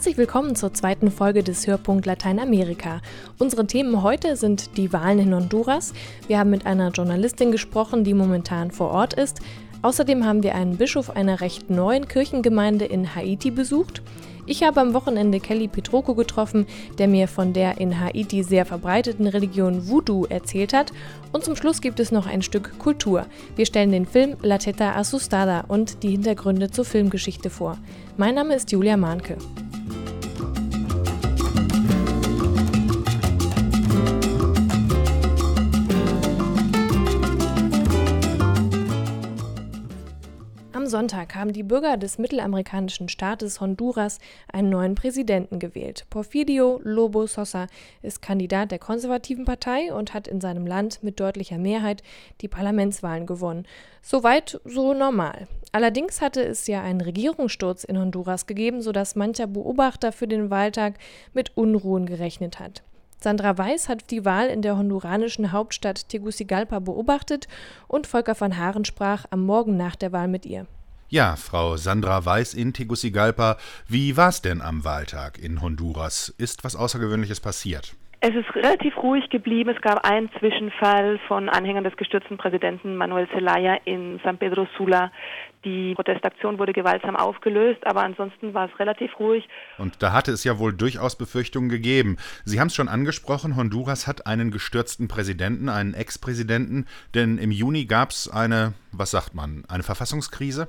Herzlich willkommen zur zweiten Folge des Hörpunkt Lateinamerika. Unsere Themen heute sind die Wahlen in Honduras. Wir haben mit einer Journalistin gesprochen, die momentan vor Ort ist. Außerdem haben wir einen Bischof einer recht neuen Kirchengemeinde in Haiti besucht. Ich habe am Wochenende Kelly Petroko getroffen, der mir von der in Haiti sehr verbreiteten Religion Voodoo erzählt hat. Und zum Schluss gibt es noch ein Stück Kultur. Wir stellen den Film La Teta Asustada und die Hintergründe zur Filmgeschichte vor. Mein Name ist Julia Mahnke. Sonntag haben die Bürger des mittelamerikanischen Staates Honduras einen neuen Präsidenten gewählt. Porfirio Lobo Sosa ist Kandidat der konservativen Partei und hat in seinem Land mit deutlicher Mehrheit die Parlamentswahlen gewonnen. Soweit so normal. Allerdings hatte es ja einen Regierungssturz in Honduras gegeben, sodass mancher Beobachter für den Wahltag mit Unruhen gerechnet hat. Sandra Weiß hat die Wahl in der honduranischen Hauptstadt Tegucigalpa beobachtet und Volker van Haaren sprach am Morgen nach der Wahl mit ihr. Ja, Frau Sandra Weiß in Tegucigalpa, wie war's denn am Wahltag in Honduras? Ist was Außergewöhnliches passiert? Es ist relativ ruhig geblieben. Es gab einen Zwischenfall von Anhängern des gestürzten Präsidenten Manuel Zelaya in San Pedro Sula. Die Protestaktion wurde gewaltsam aufgelöst, aber ansonsten war es relativ ruhig. Und da hatte es ja wohl durchaus Befürchtungen gegeben. Sie haben es schon angesprochen, Honduras hat einen gestürzten Präsidenten, einen Ex-Präsidenten, denn im Juni gab es eine, was sagt man, eine Verfassungskrise?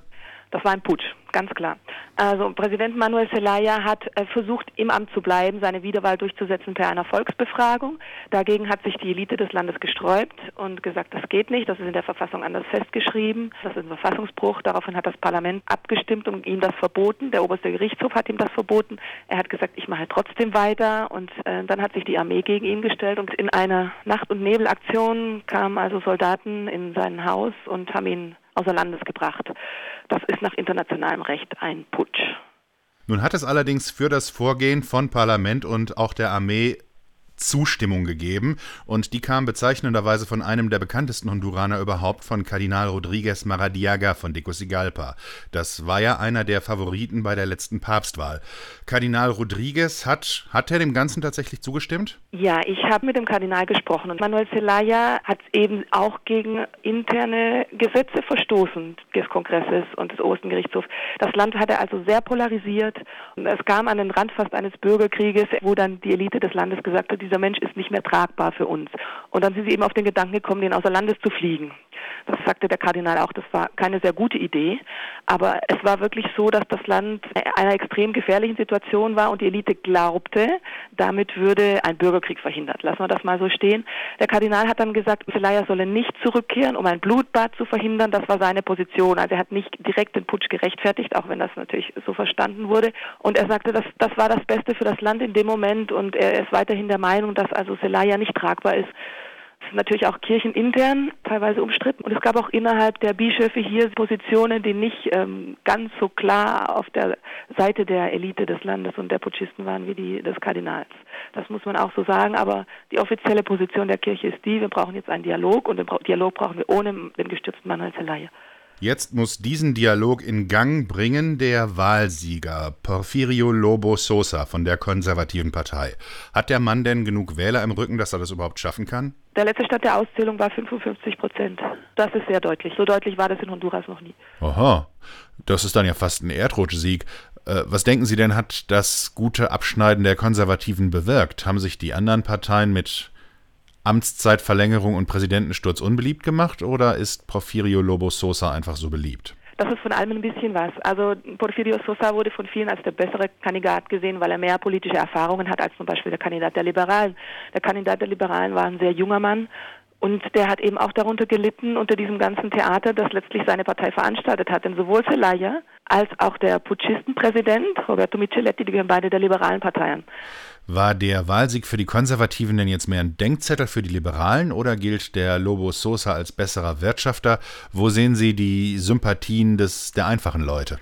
Das war ein Putsch, ganz klar. Also Präsident Manuel Zelaya hat äh, versucht, im Amt zu bleiben, seine Wiederwahl durchzusetzen per einer Volksbefragung. Dagegen hat sich die Elite des Landes gesträubt und gesagt, das geht nicht, das ist in der Verfassung anders festgeschrieben, das ist ein Verfassungsbruch. Daraufhin hat das Parlament abgestimmt und ihm das verboten. Der oberste Gerichtshof hat ihm das verboten. Er hat gesagt, ich mache trotzdem weiter und äh, dann hat sich die Armee gegen ihn gestellt und in einer Nacht- und Nebelaktion kamen also Soldaten in sein Haus und haben ihn außer Landes gebracht. Das ist nach internationalem Recht ein Putsch. Nun hat es allerdings für das Vorgehen von Parlament und auch der Armee Zustimmung gegeben und die kam bezeichnenderweise von einem der bekanntesten Honduraner überhaupt, von Kardinal Rodriguez Maradiaga von Tegucigalpa. Das war ja einer der Favoriten bei der letzten Papstwahl. Kardinal Rodriguez hat, hat er dem Ganzen tatsächlich zugestimmt? Ja, ich habe mit dem Kardinal gesprochen und Manuel Zelaya hat eben auch gegen interne Gesetze verstoßen des Kongresses und des Obersten Gerichtshofs. Das Land hatte also sehr polarisiert. Es kam an den Rand fast eines Bürgerkrieges, wo dann die Elite des Landes gesagt hat, dieser Mensch ist nicht mehr tragbar für uns. Und dann sind sie eben auf den Gedanken gekommen, den außer Landes zu fliegen. Das sagte der Kardinal auch, das war keine sehr gute Idee. Aber es war wirklich so, dass das Land in einer extrem gefährlichen Situation war und die Elite glaubte, damit würde ein Bürgerkrieg verhindert. Lassen wir das mal so stehen. Der Kardinal hat dann gesagt, Zelaya solle nicht zurückkehren, um ein Blutbad zu verhindern. Das war seine Position. Also er hat nicht direkt den Putsch gerechtfertigt, auch wenn das natürlich so verstanden wurde. Und er sagte, das, das war das Beste für das Land in dem Moment und er ist weiterhin der Meinung, dass also Zelaya nicht tragbar ist natürlich auch kirchenintern teilweise umstritten. Und es gab auch innerhalb der Bischöfe hier Positionen, die nicht ähm, ganz so klar auf der Seite der Elite des Landes und der Putschisten waren wie die des Kardinals. Das muss man auch so sagen. Aber die offizielle Position der Kirche ist die, wir brauchen jetzt einen Dialog und den Dialog brauchen wir ohne den gestürzten Manuel Zelaya. Jetzt muss diesen Dialog in Gang bringen der Wahlsieger Porfirio Lobo Sosa von der konservativen Partei. Hat der Mann denn genug Wähler im Rücken, dass er das überhaupt schaffen kann? Der letzte Stand der Auszählung war 55 Prozent. Das ist sehr deutlich. So deutlich war das in Honduras noch nie. Aha, das ist dann ja fast ein Erdrutschsieg. Äh, was denken Sie denn, hat das gute Abschneiden der Konservativen bewirkt? Haben sich die anderen Parteien mit Amtszeitverlängerung und Präsidentensturz unbeliebt gemacht oder ist Porfirio Lobo Sosa einfach so beliebt? Das ist von allem ein bisschen was. Also Porfirio Sosa wurde von vielen als der bessere Kandidat gesehen, weil er mehr politische Erfahrungen hat als zum Beispiel der Kandidat der Liberalen. Der Kandidat der Liberalen war ein sehr junger Mann, und der hat eben auch darunter gelitten, unter diesem ganzen Theater, das letztlich seine Partei veranstaltet hat. Denn sowohl Zelaya als auch der Putschistenpräsident, Roberto Micheletti, die gehören beide der liberalen Parteien. War der Wahlsieg für die Konservativen denn jetzt mehr ein Denkzettel für die Liberalen oder gilt der Lobo Sosa als besserer Wirtschafter? Wo sehen Sie die Sympathien des, der einfachen Leute?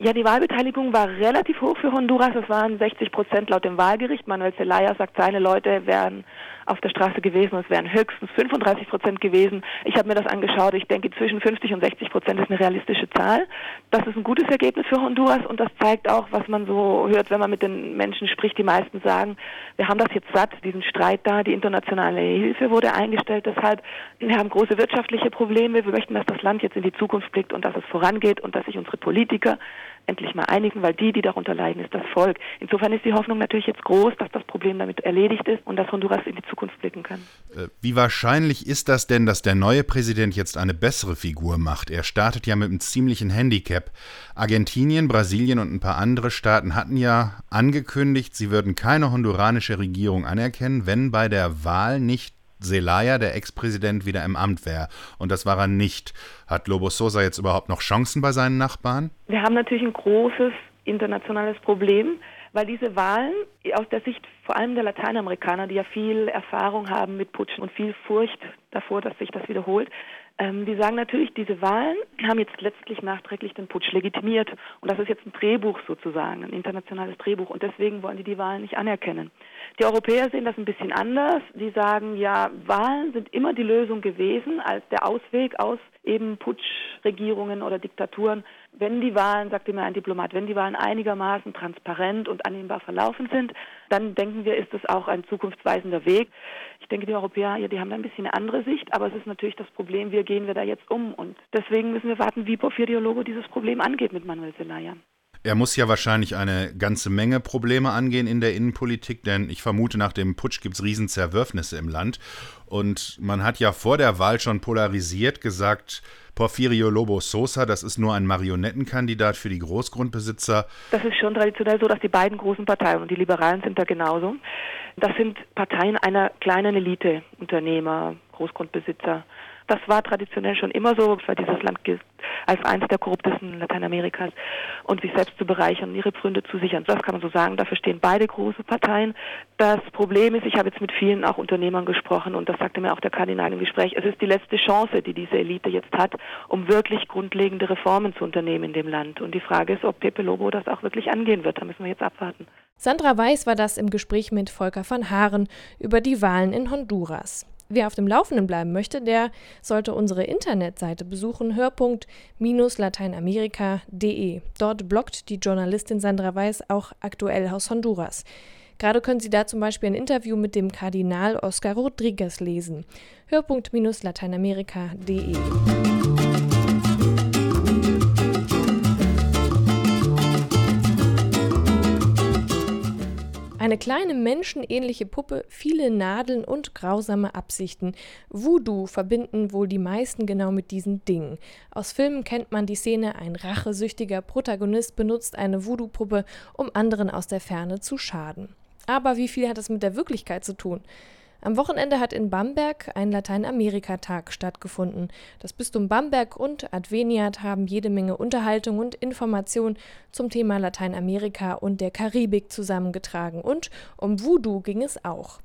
Ja, die Wahlbeteiligung war relativ hoch für Honduras. Es waren 60 Prozent laut dem Wahlgericht. Manuel Zelaya sagt, seine Leute wären auf der Straße gewesen. Es wären höchstens 35 Prozent gewesen. Ich habe mir das angeschaut. Ich denke, zwischen 50 und 60 Prozent ist eine realistische Zahl. Das ist ein gutes Ergebnis für Honduras und das zeigt auch, was man so hört, wenn man mit den Menschen spricht. Die meisten sagen, wir haben das jetzt satt, diesen Streit da. Die internationale Hilfe wurde eingestellt. Deshalb, wir haben große wirtschaftliche Probleme. Wir möchten, dass das Land jetzt in die Zukunft blickt und dass es vorangeht und dass sich unsere Politiker endlich mal einigen, weil die, die darunter leiden, ist das Volk. Insofern ist die Hoffnung natürlich jetzt groß, dass das Problem damit erledigt ist und dass Honduras in die Zukunft blicken kann. Äh, wie wahrscheinlich ist das denn, dass der neue Präsident jetzt eine bessere Figur macht? Er startet ja mit einem ziemlichen Handicap. Argentinien, Brasilien und ein paar andere Staaten hatten ja angekündigt, sie würden keine honduranische Regierung anerkennen, wenn bei der Wahl nicht Zelaya, der Ex-Präsident, wieder im Amt wäre. Und das war er nicht. Hat Lobo Sosa jetzt überhaupt noch Chancen bei seinen Nachbarn? Wir haben natürlich ein großes internationales Problem, weil diese Wahlen aus der Sicht vor allem der Lateinamerikaner, die ja viel Erfahrung haben mit Putschen und viel Furcht davor, dass sich das wiederholt, ähm, die sagen natürlich, diese Wahlen haben jetzt letztlich nachträglich den Putsch legitimiert. Und das ist jetzt ein Drehbuch sozusagen, ein internationales Drehbuch. Und deswegen wollen die die Wahlen nicht anerkennen. Die Europäer sehen das ein bisschen anders. Die sagen, ja, Wahlen sind immer die Lösung gewesen als der Ausweg aus eben Putschregierungen oder Diktaturen. Wenn die Wahlen, sagte mir ein Diplomat, wenn die Wahlen einigermaßen transparent und annehmbar verlaufen sind, dann denken wir, ist das auch ein zukunftsweisender Weg. Ich denke, die Europäer, ja, die haben da ein bisschen eine andere Sicht, aber es ist natürlich das Problem, wie gehen wir da jetzt um? Und deswegen müssen wir warten, wie Porfirio Logo dieses Problem angeht mit Manuel Zelaya. Er muss ja wahrscheinlich eine ganze Menge Probleme angehen in der Innenpolitik, denn ich vermute, nach dem Putsch gibt es Riesenzerwürfnisse im Land. Und man hat ja vor der Wahl schon polarisiert gesagt, Porfirio Lobo Sosa, das ist nur ein Marionettenkandidat für die Großgrundbesitzer. Das ist schon traditionell so, dass die beiden großen Parteien, und die Liberalen sind da genauso, das sind Parteien einer kleinen Elite, Unternehmer, Großgrundbesitzer. Das war traditionell schon immer so, weil dieses Land gilt als eines der korruptesten Lateinamerikas und sich selbst zu bereichern und ihre Pfründe zu sichern. Das kann man so sagen. Dafür stehen beide große Parteien. Das Problem ist, ich habe jetzt mit vielen auch Unternehmern gesprochen und das sagte mir auch der Kardinal im Gespräch, es ist die letzte Chance, die diese Elite jetzt hat, um wirklich grundlegende Reformen zu unternehmen in dem Land. Und die Frage ist, ob Pepe Lobo das auch wirklich angehen wird. Da müssen wir jetzt abwarten. Sandra Weiß war das im Gespräch mit Volker van Haaren über die Wahlen in Honduras. Wer auf dem Laufenden bleiben möchte, der sollte unsere Internetseite besuchen, hörpunkt-lateinamerika.de. Dort bloggt die Journalistin Sandra Weiß auch aktuell aus Honduras. Gerade können Sie da zum Beispiel ein Interview mit dem Kardinal Oscar Rodriguez lesen. Hörpunkt-lateinamerika.de. Eine kleine menschenähnliche Puppe, viele Nadeln und grausame Absichten. Voodoo verbinden wohl die meisten genau mit diesen Dingen. Aus Filmen kennt man die Szene, ein rachesüchtiger Protagonist benutzt eine Voodoo-Puppe, um anderen aus der Ferne zu schaden. Aber wie viel hat das mit der Wirklichkeit zu tun? Am Wochenende hat in Bamberg ein Lateinamerika-Tag stattgefunden. Das Bistum Bamberg und Adveniat haben jede Menge Unterhaltung und Information zum Thema Lateinamerika und der Karibik zusammengetragen. Und um Voodoo ging es auch.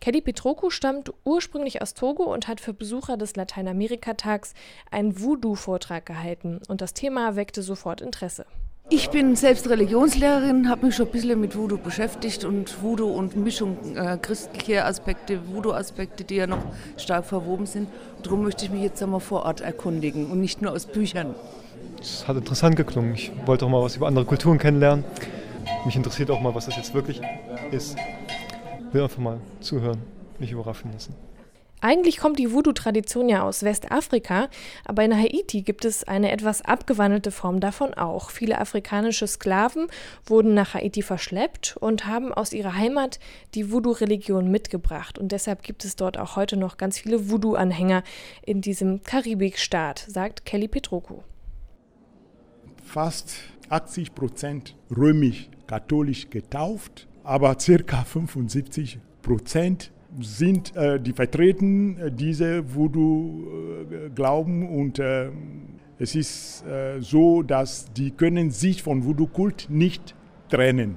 Kelly Petroku stammt ursprünglich aus Togo und hat für Besucher des Lateinamerika-Tags einen Voodoo-Vortrag gehalten. Und das Thema weckte sofort Interesse. Ich bin selbst Religionslehrerin, habe mich schon ein bisschen mit Voodoo beschäftigt und Voodoo und Mischung äh, christliche Aspekte, Voodoo-Aspekte, die ja noch stark verwoben sind. Darum möchte ich mich jetzt einmal vor Ort erkundigen und nicht nur aus Büchern. Es hat interessant geklungen. Ich wollte auch mal was über andere Kulturen kennenlernen. Mich interessiert auch mal, was das jetzt wirklich ist. Ich will einfach mal zuhören, mich überraschen lassen. Eigentlich kommt die Voodoo-Tradition ja aus Westafrika, aber in Haiti gibt es eine etwas abgewandelte Form davon auch. Viele afrikanische Sklaven wurden nach Haiti verschleppt und haben aus ihrer Heimat die Voodoo-Religion mitgebracht. Und deshalb gibt es dort auch heute noch ganz viele Voodoo-Anhänger in diesem Karibikstaat, sagt Kelly Petroku. Fast 80 Prozent römisch-katholisch getauft, aber circa 75 Prozent sind, äh, die vertreten äh, diese Voodoo-Glauben und äh, es ist äh, so, dass die können sich von Voodoo-Kult nicht trennen.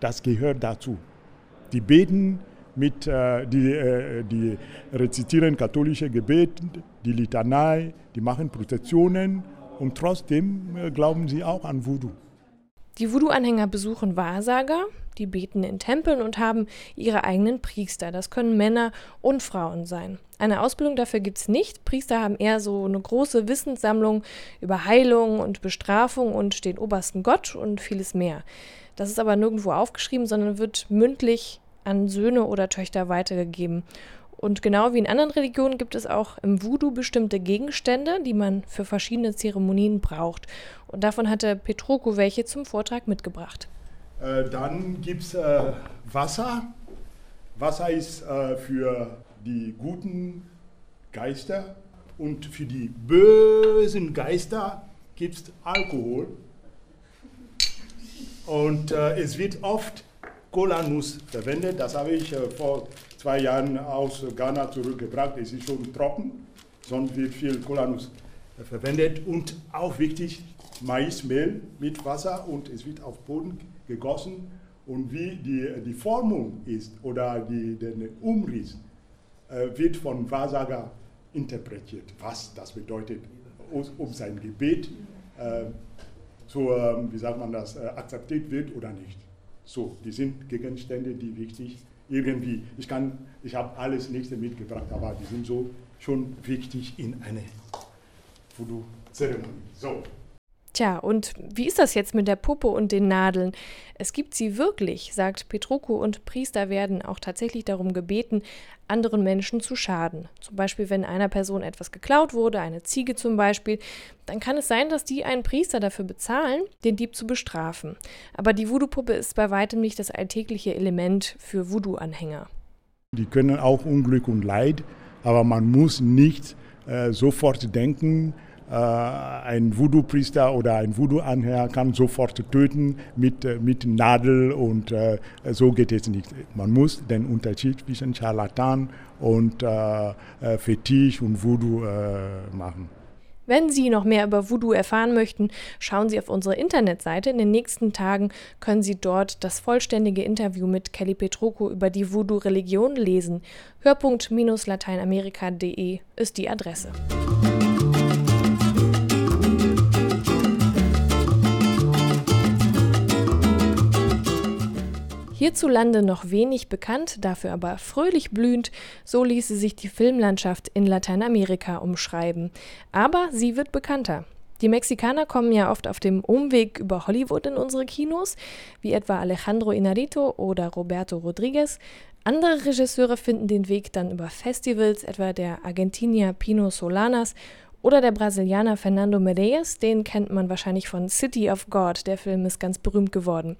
Das gehört dazu. Die beten mit, äh, die, äh, die rezitieren katholische Gebete, die Litanei, die machen Prozessionen und trotzdem glauben sie auch an Voodoo. Die Voodoo-Anhänger besuchen Wahrsager, die beten in Tempeln und haben ihre eigenen Priester. Das können Männer und Frauen sein. Eine Ausbildung dafür gibt es nicht. Priester haben eher so eine große Wissenssammlung über Heilung und Bestrafung und den obersten Gott und vieles mehr. Das ist aber nirgendwo aufgeschrieben, sondern wird mündlich an Söhne oder Töchter weitergegeben. Und genau wie in anderen Religionen gibt es auch im Voodoo bestimmte Gegenstände, die man für verschiedene Zeremonien braucht. Und davon hatte Petroko welche zum Vortrag mitgebracht. Äh, dann gibt es äh, Wasser. Wasser ist äh, für die guten Geister und für die bösen Geister gibt es Alkohol. Und äh, es wird oft Cola-Nuss verwendet. Das habe ich äh, vor zwei Jahren aus Ghana zurückgebracht. Es ist schon trocken, sonst wird viel Cola-Nuss äh, verwendet. Und auch wichtig, Maismehl mit Wasser und es wird auf Boden gegossen. Und wie die, die Formung ist oder die, der Umriss, äh, wird von Wahrsager interpretiert, was das bedeutet, ob sein Gebet äh, so, ähm, wie sagt man das, äh, akzeptiert wird oder nicht. So, die sind Gegenstände, die wichtig irgendwie, ich kann, ich habe alles Nächste mitgebracht, aber die sind so schon wichtig in eine Voodoo-Zeremonie. So, Tja, und wie ist das jetzt mit der Puppe und den Nadeln? Es gibt sie wirklich, sagt Petroko, und Priester werden auch tatsächlich darum gebeten, anderen Menschen zu schaden. Zum Beispiel, wenn einer Person etwas geklaut wurde, eine Ziege zum Beispiel, dann kann es sein, dass die einen Priester dafür bezahlen, den Dieb zu bestrafen. Aber die Voodoo-Puppe ist bei weitem nicht das alltägliche Element für Voodoo-Anhänger. Die können auch Unglück und Leid, aber man muss nicht äh, sofort denken, ein Voodoo-Priester oder ein Voodoo-Anhänger kann sofort töten mit, äh, mit Nadel und äh, so geht es nicht. Man muss den Unterschied zwischen Charlatan und äh, Fetisch und Voodoo äh, machen. Wenn Sie noch mehr über Voodoo erfahren möchten, schauen Sie auf unsere Internetseite. In den nächsten Tagen können Sie dort das vollständige Interview mit Kelly Petroko über die Voodoo-Religion lesen. Hörpunkt-lateinamerika.de ist die Adresse. Hierzulande noch wenig bekannt, dafür aber fröhlich blühend, so ließe sich die Filmlandschaft in Lateinamerika umschreiben. Aber sie wird bekannter. Die Mexikaner kommen ja oft auf dem Umweg über Hollywood in unsere Kinos, wie etwa Alejandro Inarito oder Roberto Rodriguez. Andere Regisseure finden den Weg dann über Festivals, etwa der Argentinier Pino Solanas oder der Brasilianer Fernando Medeiros, den kennt man wahrscheinlich von City of God, der Film ist ganz berühmt geworden.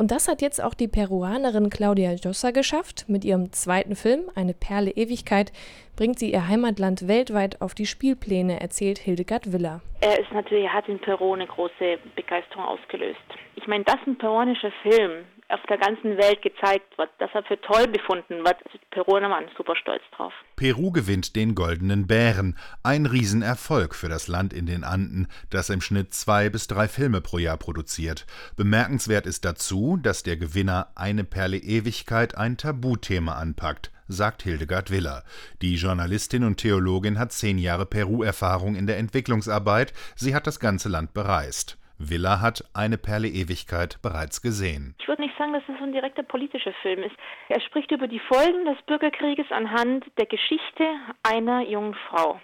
Und das hat jetzt auch die Peruanerin Claudia Jossa geschafft. Mit ihrem zweiten Film, Eine Perle Ewigkeit, bringt sie ihr Heimatland weltweit auf die Spielpläne, erzählt Hildegard Willer. Er ist natürlich, hat in Peru eine große Begeisterung ausgelöst. Ich meine, dass ein peruanischer Film auf der ganzen Welt gezeigt wird, dass er für toll befunden wird, also die Peruaner waren super stolz drauf. Peru gewinnt den Goldenen Bären, ein Riesenerfolg für das Land in den Anden, das im Schnitt zwei bis drei Filme pro Jahr produziert. Bemerkenswert ist dazu, dass der Gewinner Eine Perle Ewigkeit ein Tabuthema anpackt sagt Hildegard Willer. Die Journalistin und Theologin hat zehn Jahre Peru-Erfahrung in der Entwicklungsarbeit. Sie hat das ganze Land bereist. Villa hat Eine Perle Ewigkeit bereits gesehen. Ich würde nicht sagen, dass es ein direkter politischer Film ist. Er spricht über die Folgen des Bürgerkrieges anhand der Geschichte einer jungen Frau,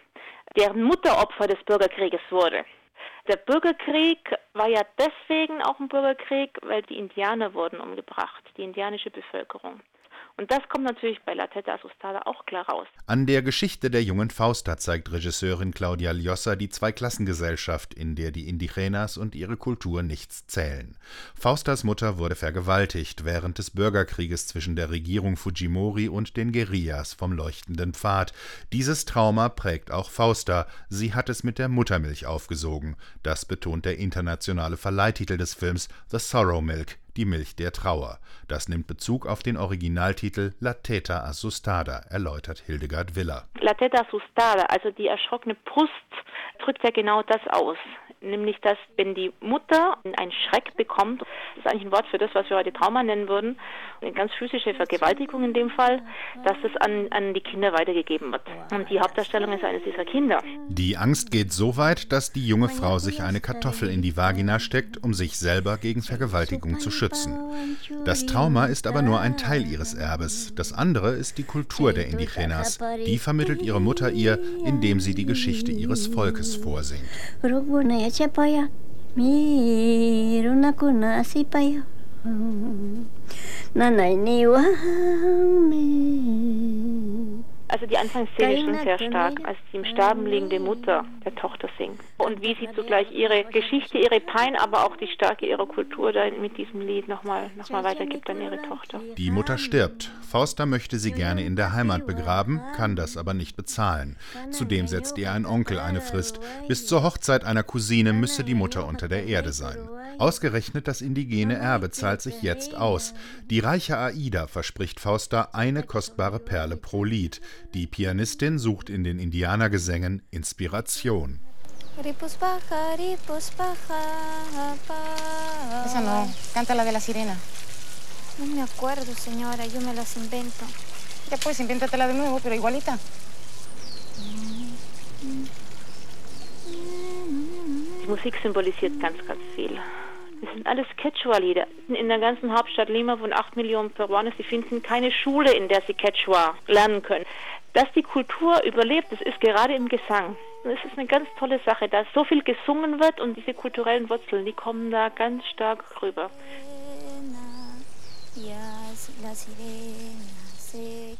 deren Mutter Opfer des Bürgerkrieges wurde. Der Bürgerkrieg war ja deswegen auch ein Bürgerkrieg, weil die Indianer wurden umgebracht, die indianische Bevölkerung. Und das kommt natürlich bei La Teta Asustada auch klar raus. An der Geschichte der jungen Fausta zeigt Regisseurin Claudia Ljossa die Zweiklassengesellschaft, in der die Indigenas und ihre Kultur nichts zählen. Faustas Mutter wurde vergewaltigt während des Bürgerkrieges zwischen der Regierung Fujimori und den Guerillas vom leuchtenden Pfad. Dieses Trauma prägt auch Fausta. Sie hat es mit der Muttermilch aufgesogen. Das betont der internationale Verleihtitel des Films The Sorrow Milk, die Milch der Trauer. Das nimmt Bezug auf den Originaltitel La Teta Assustada, erläutert Hildegard Willer. La Teta Assustada, also die erschrockene Brust, drückt ja genau das aus. Nämlich dass wenn die Mutter einen Schreck bekommt, das ist eigentlich ein Wort für das, was wir heute Trauma nennen würden, eine ganz physische Vergewaltigung in dem Fall, dass das an, an die Kinder weitergegeben wird. Und die Hauptdarstellung ist eines dieser Kinder. Die Angst geht so weit, dass die junge Frau sich eine Kartoffel in die Vagina steckt, um sich selber gegen Vergewaltigung zu schützen. Das Trauma ist aber nur ein Teil ihres Erbes. Das andere ist die Kultur der Indigenas. Die vermittelt ihre Mutter ihr, indem sie die Geschichte ihres Volkes vorsingt. Echepoya, mirunakuna asipaya. Nanayniwanmi also die Anfangsszene ist schon sehr stark, als die im Sterben liegende Mutter der Tochter singt. Und wie sie zugleich ihre Geschichte, ihre Pein, aber auch die Stärke ihrer Kultur da mit diesem Lied nochmal noch mal weitergibt an ihre Tochter. Die Mutter stirbt. Fausta möchte sie gerne in der Heimat begraben, kann das aber nicht bezahlen. Zudem setzt ihr ein Onkel eine Frist. Bis zur Hochzeit einer Cousine müsse die Mutter unter der Erde sein. Ausgerechnet das indigene Erbe zahlt sich jetzt aus. Die reiche Aida verspricht Fausta eine kostbare Perle pro Lied. Die Pianistin sucht in den Indianergesängen Inspiration. Esa no, canta la de la sirena. No me acuerdo, señora, yo me las invento. Ya pues, invéntatela de nuevo, pero igualita. Die Musik symbolisiert ganz, ganz viel. Das sind alles Quechua-Lieder. In der ganzen Hauptstadt Lima wohnen 8 Millionen Peruaner. Sie finden keine Schule, in der sie Quechua lernen können. Dass die Kultur überlebt, das ist gerade im Gesang. Das ist eine ganz tolle Sache, dass so viel gesungen wird und diese kulturellen Wurzeln, die kommen da ganz stark rüber.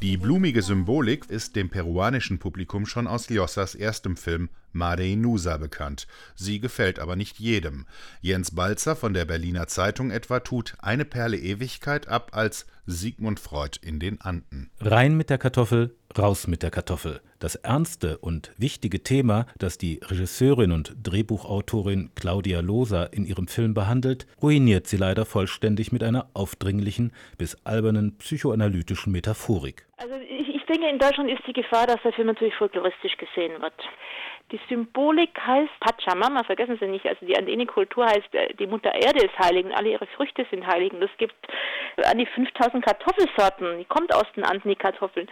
Die blumige Symbolik ist dem peruanischen Publikum schon aus Llosas erstem Film Mare Inusa bekannt. Sie gefällt aber nicht jedem. Jens Balzer von der Berliner Zeitung etwa tut Eine Perle Ewigkeit ab als Sigmund Freud in den Anden. Rein mit der Kartoffel, raus mit der Kartoffel. Das ernste und wichtige Thema, das die Regisseurin und Drehbuchautorin Claudia Loser in ihrem Film behandelt, ruiniert sie leider vollständig mit einer aufdringlichen bis albernen psychoanalytischen Metaphorik. Also ich, ich denke, in Deutschland ist die Gefahr, dass der Film natürlich folkloristisch gesehen wird. Die Symbolik heißt Pachamama, vergessen Sie nicht, also die andine Kultur heißt, äh, die Mutter Erde ist heilig und alle ihre Früchte sind heilig. Und es gibt an die 5000 Kartoffelsorten, die kommt aus den Anden, die Kartoffeln.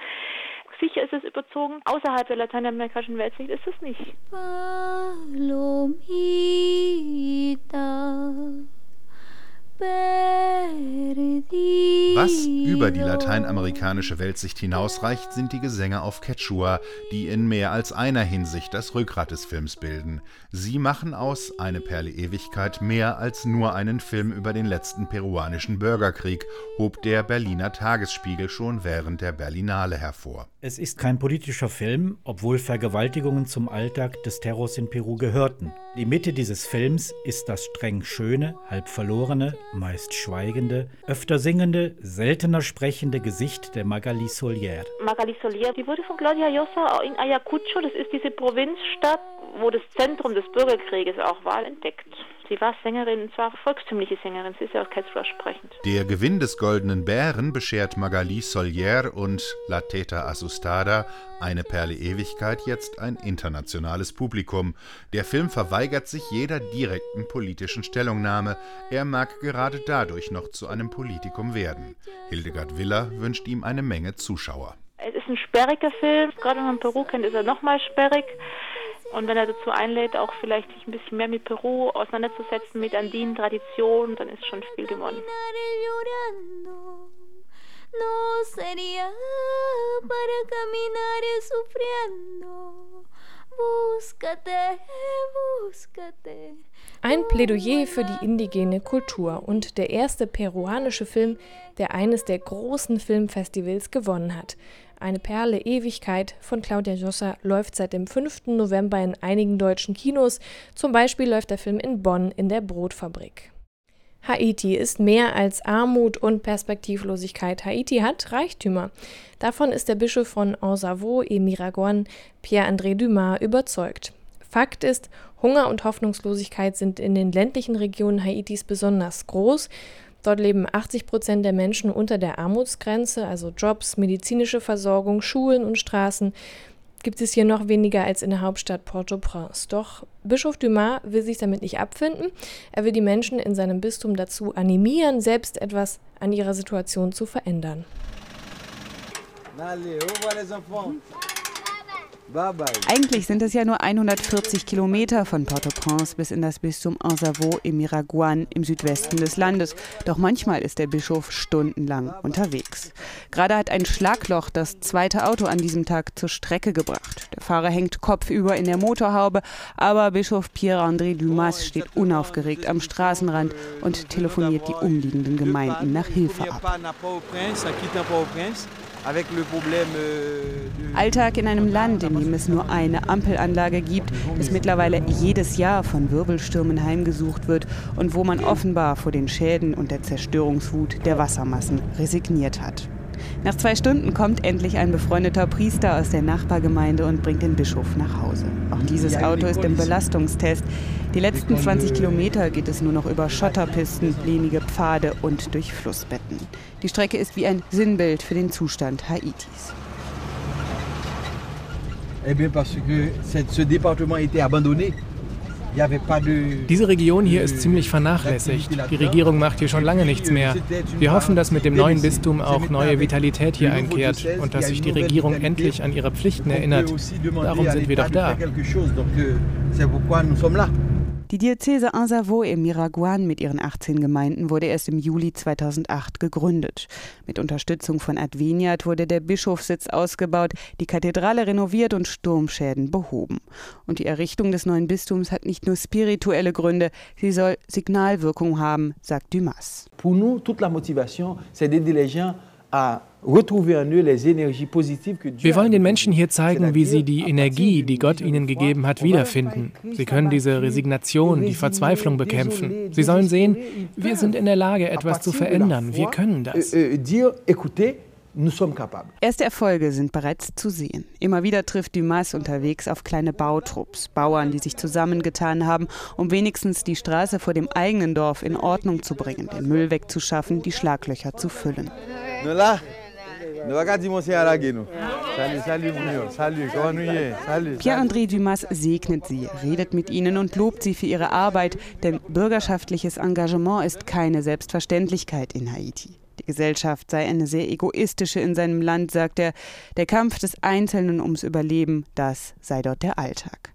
Sicher ist es überzogen. Außerhalb der lateinamerikanischen Weltsicht ist es nicht. Palomita. Was über die lateinamerikanische Weltsicht hinausreicht, sind die Gesänge auf Quechua, die in mehr als einer Hinsicht das Rückgrat des Films bilden. Sie machen aus Eine Perle Ewigkeit mehr als nur einen Film über den letzten peruanischen Bürgerkrieg, hob der Berliner Tagesspiegel schon während der Berlinale hervor. Es ist kein politischer Film, obwohl Vergewaltigungen zum Alltag des Terrors in Peru gehörten. Die Mitte dieses Films ist das streng schöne, halb verlorene, meist schweigende, öfter singende, seltener sprechende Gesicht der Magali Solier. Magali Solier, die wurde von Claudia Jossa in Ayacucho, das ist diese Provinzstadt, wo das Zentrum des Bürgerkrieges auch war, entdeckt. Sie war Sängerin, und zwar volkstümliche Sängerin, sie ist ja auch Quechua sprechend. Der Gewinn des Goldenen Bären beschert Magali Solier und La Teta Asustada, eine Perle Ewigkeit, jetzt ein internationales Publikum. Der Film verweigert sich jeder direkten politischen Stellungnahme. Er mag gerade dadurch noch zu einem Politikum werden. Hildegard Willer wünscht ihm eine Menge Zuschauer. Es ist ein sperriger Film, gerade wenn man Peru kennt, ist er nochmal sperrig. Und wenn er dazu einlädt, auch vielleicht sich ein bisschen mehr mit Peru auseinanderzusetzen, mit andinen Traditionen, dann ist schon viel gewonnen. Ein Plädoyer für die indigene Kultur und der erste peruanische Film, der eines der großen Filmfestivals gewonnen hat. Eine Perle Ewigkeit von Claudia Jossa läuft seit dem 5. November in einigen deutschen Kinos. Zum Beispiel läuft der Film in Bonn in der Brotfabrik. Haiti ist mehr als Armut und Perspektivlosigkeit. Haiti hat Reichtümer. Davon ist der Bischof von Ansavo et Miragon, Pierre-André Dumas, überzeugt. Fakt ist, Hunger und Hoffnungslosigkeit sind in den ländlichen Regionen Haitis besonders groß Dort leben 80 Prozent der Menschen unter der Armutsgrenze, also Jobs, medizinische Versorgung, Schulen und Straßen gibt es hier noch weniger als in der Hauptstadt Port-au-Prince. Doch Bischof Dumas will sich damit nicht abfinden. Er will die Menschen in seinem Bistum dazu animieren, selbst etwas an ihrer Situation zu verändern. Allez, Eigentlich sind es ja nur 140 Kilometer von Port-au-Prince bis in das Bistum Anzavo im Miraguan im Südwesten des Landes. Doch manchmal ist der Bischof stundenlang unterwegs. Gerade hat ein Schlagloch das zweite Auto an diesem Tag zur Strecke gebracht. Der Fahrer hängt kopfüber in der Motorhaube, aber Bischof Pierre-André Dumas steht unaufgeregt am Straßenrand und telefoniert die umliegenden Gemeinden nach Hilfe ab. Euh, Alltag in einem Land, in dem es nur eine Ampelanlage gibt, das mittlerweile jedes Jahr von Wirbelstürmen heimgesucht wird und wo man offenbar vor den Schäden und der Zerstörungswut der Wassermassen resigniert hat. Nach zwei Stunden kommt endlich ein befreundeter Priester aus der Nachbargemeinde und bringt den Bischof nach Hause. Auch dieses Auto ist im Belastungstest. Die letzten 20 Kilometer geht es nur noch über Schotterpisten, lehmige Pfade und durch Flussbetten. Die Strecke ist wie ein Sinnbild für den Zustand Haitis. Eh bien parce que ce département était abandonné. Diese Region hier ist ziemlich vernachlässigt. Die Regierung macht hier schon lange nichts mehr. Wir hoffen, dass mit dem neuen Bistum auch neue Vitalität hier einkehrt und dass sich die Regierung endlich an ihre Pflichten erinnert. Darum sind wir doch da. Die Diözese Anzavo im Miraguan mit ihren 18 Gemeinden wurde erst im Juli 2008 gegründet. Mit Unterstützung von Adveniat wurde der Bischofssitz ausgebaut, die Kathedrale renoviert und Sturmschäden behoben. Und die Errichtung des neuen Bistums hat nicht nur spirituelle Gründe, sie soll Signalwirkung haben, sagt Dumas. Pour nous, toute la motivation, c'est d'aider les gens wir wollen den Menschen hier zeigen, wie sie die Energie, die Gott ihnen gegeben hat, wiederfinden. Sie können diese Resignation, die Verzweiflung bekämpfen. Sie sollen sehen, wir sind in der Lage, etwas zu verändern. Wir können das. Euh, euh, Erste Erfolge sind bereits zu sehen. Immer wieder trifft Dumas unterwegs auf kleine Bautrupps, Bauern, die sich zusammengetan haben, um wenigstens die Straße vor dem eigenen Dorf in Ordnung zu bringen, den Müll wegzuschaffen, die Schlaglöcher zu füllen. Pierre-André Dumas segnet sie, redet mit ihnen und lobt sie für ihre Arbeit, denn bürgerschaftliches Engagement ist keine Selbstverständlichkeit in Haiti. Die Gesellschaft sei eine sehr egoistische in seinem Land, sagt er. Der Kampf des Einzelnen ums Überleben, das sei dort der Alltag.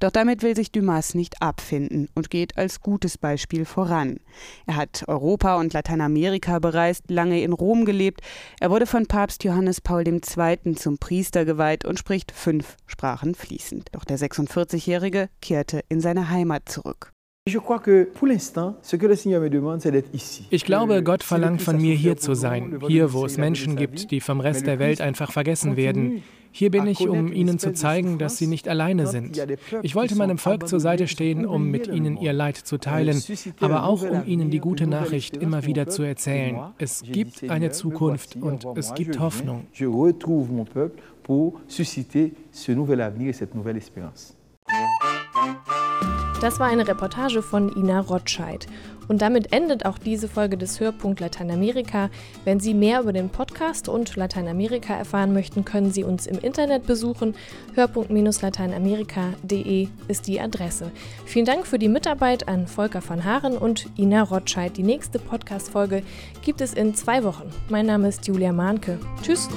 Doch damit will sich Dumas nicht abfinden und geht als gutes Beispiel voran. Er hat Europa und Lateinamerika bereist, lange in Rom gelebt. Er wurde von Papst Johannes Paul II. zum Priester geweiht und spricht fünf Sprachen fließend. Doch der 46-Jährige kehrte in seine Heimat zurück. Ich glaube, Gott verlangt von mir, hier zu sein, hier, wo es Menschen gibt, die vom Rest der Welt einfach vergessen werden. Hier bin ich, um ihnen zu zeigen, dass sie nicht alleine sind. Ich wollte meinem Volk zur Seite stehen, um mit ihnen ihr Leid zu teilen, aber auch um ihnen die gute Nachricht immer wieder zu erzählen. Es gibt eine Zukunft und es gibt Hoffnung. pour susciter ce nouvel avenir et cette nouvelle espérance. Das war eine Reportage von Ina Rotscheid. Und damit endet auch diese Folge des Hörpunkt Lateinamerika. Wenn Sie mehr über den Podcast und Lateinamerika erfahren möchten, können Sie uns im Internet besuchen. Hörpunkt-lateinamerika.de ist die Adresse. Vielen Dank für die Mitarbeit an Volker van Haaren und Ina Rotscheid. Die nächste Podcast-Folge gibt es in zwei Wochen. Mein Name ist Julia Mahnke. Tschüss.